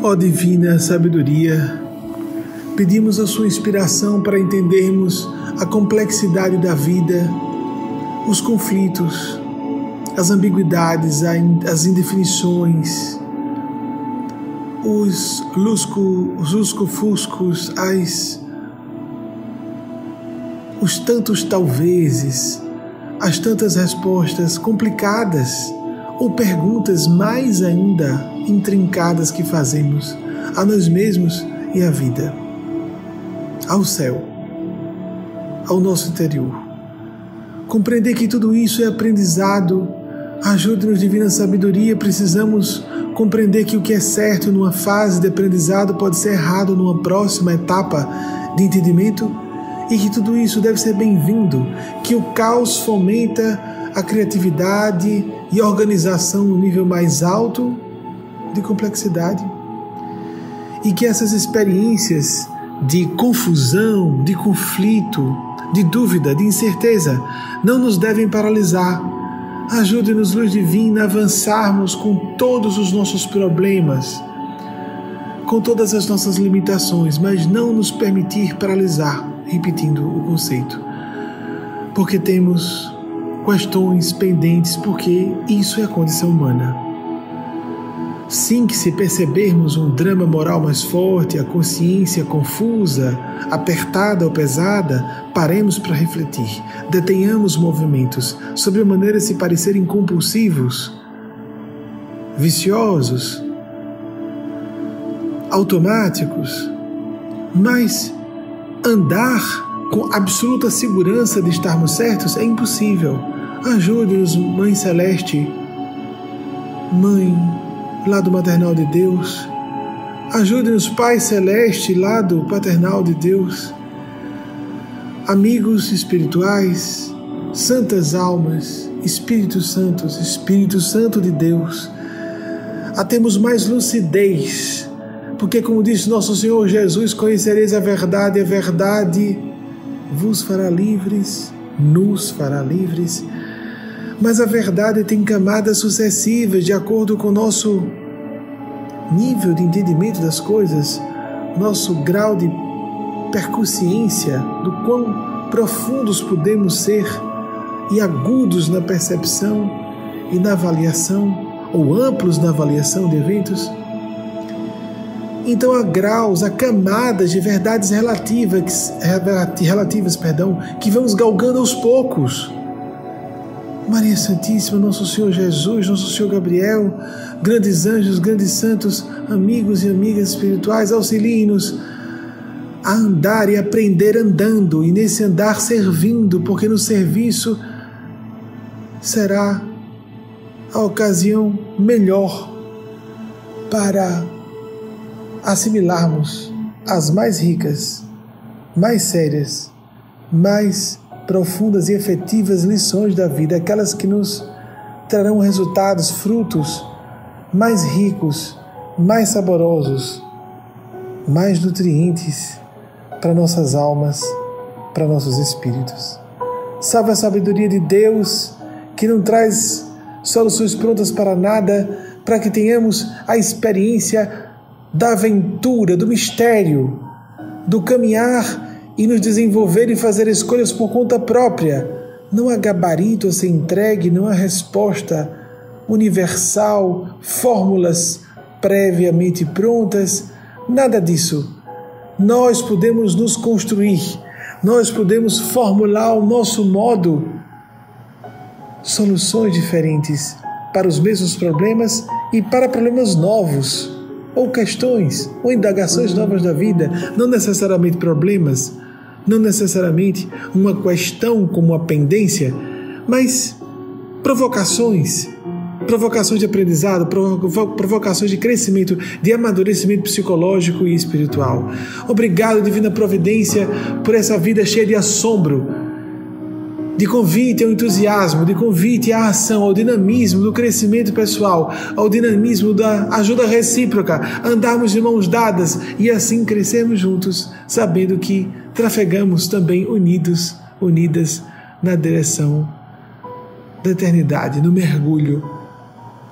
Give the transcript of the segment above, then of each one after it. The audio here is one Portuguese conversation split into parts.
Ó Divina Sabedoria, pedimos a Sua inspiração para entendermos a complexidade da vida, os conflitos, as ambiguidades, as indefinições, os lusco-fuscos, as os tantos talvezes, as tantas respostas complicadas ou perguntas mais ainda intrincadas que fazemos a nós mesmos e à vida, ao céu, ao nosso interior. Compreender que tudo isso é aprendizado, ajude-nos, divina sabedoria, precisamos compreender que o que é certo numa fase de aprendizado pode ser errado numa próxima etapa de entendimento e que tudo isso deve ser bem-vindo, que o caos fomenta a criatividade e a organização no nível mais alto de complexidade e que essas experiências de confusão, de conflito, de dúvida, de incerteza não nos devem paralisar. Ajude-nos, luz divina, a avançarmos com todos os nossos problemas, com todas as nossas limitações, mas não nos permitir paralisar, repetindo o conceito. Porque temos questões pendentes, porque isso é a condição humana. Sim, que se percebermos um drama moral mais forte, a consciência confusa, apertada ou pesada, paremos para refletir, detenhamos movimentos, sobre maneira se parecerem compulsivos, viciosos, automáticos, mas andar com absoluta segurança de estarmos certos é impossível. Ajude-nos, Mãe Celeste, Mãe lado maternal de Deus. Ajude-nos, Pai Celeste, lado paternal de Deus. Amigos espirituais, santas almas, Espíritos Santos, Espírito Santo de Deus, a termos mais lucidez, porque, como disse nosso Senhor Jesus, conhecereis a verdade, a verdade vos fará livres, nos fará livres mas a verdade tem camadas sucessivas de acordo com o nosso nível de entendimento das coisas, nosso grau de percussiência, do quão profundos podemos ser e agudos na percepção e na avaliação, ou amplos na avaliação de eventos. Então há graus, há camadas de verdades relativas, relativas perdão, que vamos galgando aos poucos Maria Santíssima, Nosso Senhor Jesus, Nosso Senhor Gabriel, grandes anjos, grandes santos, amigos e amigas espirituais, auxiliem-nos a andar e aprender andando, e nesse andar servindo, porque no serviço será a ocasião melhor para assimilarmos as mais ricas, mais sérias, mais profundas e efetivas lições da vida, aquelas que nos trarão resultados, frutos mais ricos, mais saborosos, mais nutrientes para nossas almas, para nossos espíritos. Salve a sabedoria de Deus que não traz soluções prontas para nada, para que tenhamos a experiência da aventura, do mistério, do caminhar e nos desenvolver e fazer escolhas por conta própria. Não há gabarito a ser entregue, não há resposta universal, fórmulas previamente prontas, nada disso. Nós podemos nos construir, nós podemos formular ao nosso modo soluções diferentes para os mesmos problemas e para problemas novos, ou questões, ou indagações novas da vida, não necessariamente problemas não necessariamente uma questão como uma pendência, mas provocações, provocações de aprendizado, provocações de crescimento, de amadurecimento psicológico e espiritual. Obrigado, Divina Providência, por essa vida cheia de assombro, de convite ao entusiasmo, de convite à ação, ao dinamismo do crescimento pessoal, ao dinamismo da ajuda recíproca, andarmos de mãos dadas e assim crescermos juntos, sabendo que trafegamos também unidos, unidas na direção da eternidade, no mergulho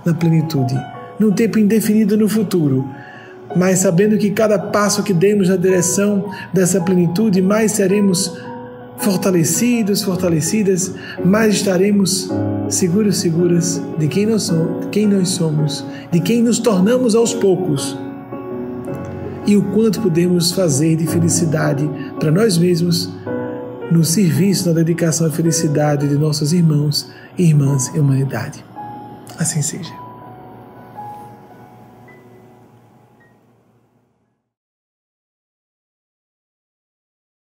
na plenitude, num tempo indefinido no futuro, mas sabendo que cada passo que demos na direção dessa plenitude, mais seremos fortalecidos, fortalecidas, mais estaremos seguros, seguras de quem nós somos, quem nós somos, de quem nos tornamos aos poucos. E o quanto podemos fazer de felicidade para nós mesmos no serviço, na dedicação à felicidade de nossos irmãos e irmãs e humanidade. Assim seja.